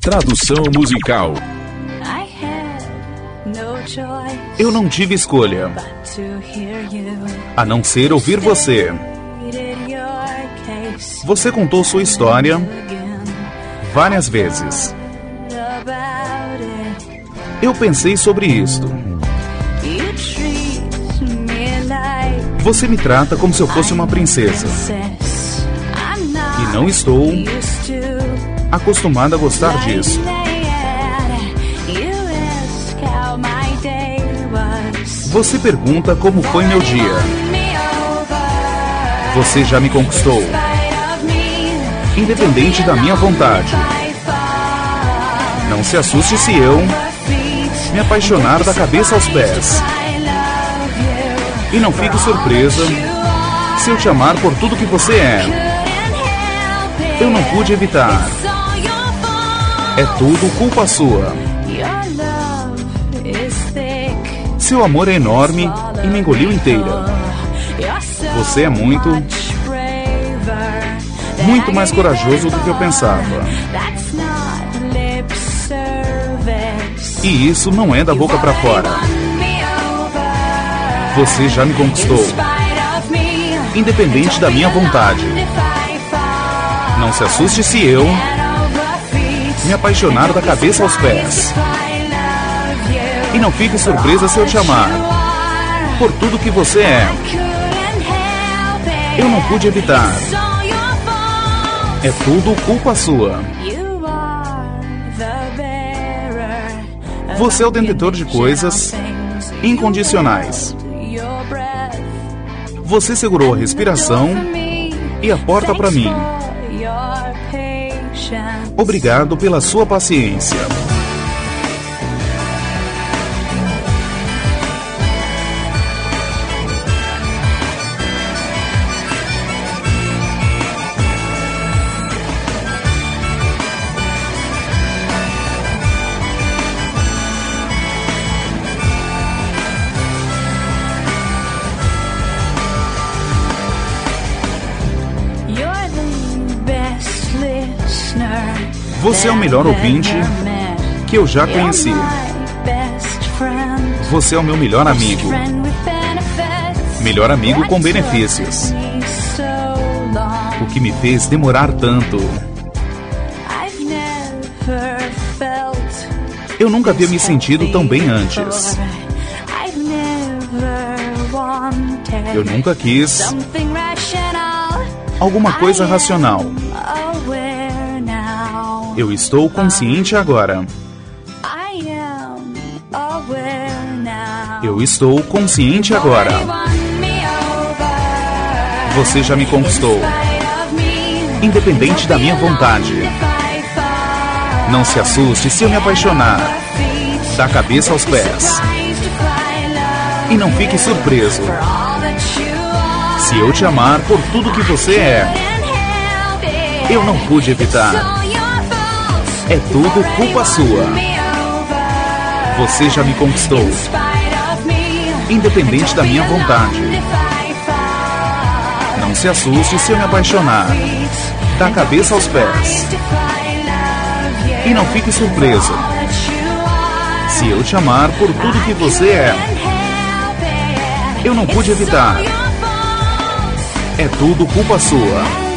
Tradução musical. Eu não tive escolha a não ser ouvir você. Você contou sua história várias vezes. Eu pensei sobre isto. Você me trata como se eu fosse uma princesa. E não estou acostumada a gostar disso. Você pergunta como foi meu dia. Você já me conquistou. Independente da minha vontade. Não se assuste se eu me apaixonar da cabeça aos pés. E não fique surpresa se eu te amar por tudo que você é. Eu não pude evitar. É tudo culpa sua. Seu amor é enorme e me engoliu inteira. Você é muito, muito mais corajoso do que eu pensava. E isso não é da boca para fora. Você já me conquistou. Independente da minha vontade. Não se assuste se eu me apaixonar da cabeça aos pés. E não fique surpresa se eu te amar. Por tudo que você é. Eu não pude evitar. É tudo culpa sua. Você é o detentor de coisas incondicionais. Você segurou a respiração e a porta para mim. Obrigado pela sua paciência. Você é o melhor ouvinte que eu já conheci. Você é o meu melhor amigo. Melhor amigo com benefícios. O que me fez demorar tanto. Eu nunca havia me sentido tão bem antes. Eu nunca quis alguma coisa racional. Eu estou consciente agora. Eu estou consciente agora. Você já me conquistou. Independente da minha vontade. Não se assuste se eu me apaixonar. Da cabeça aos pés. E não fique surpreso. Se eu te amar por tudo que você é. Eu não pude evitar. É tudo culpa sua. Você já me conquistou. Independente da minha vontade. Não se assuste se eu me apaixonar. Da cabeça aos pés. E não fique surpreso. Se eu te amar por tudo que você é. Eu não pude evitar. É tudo culpa sua.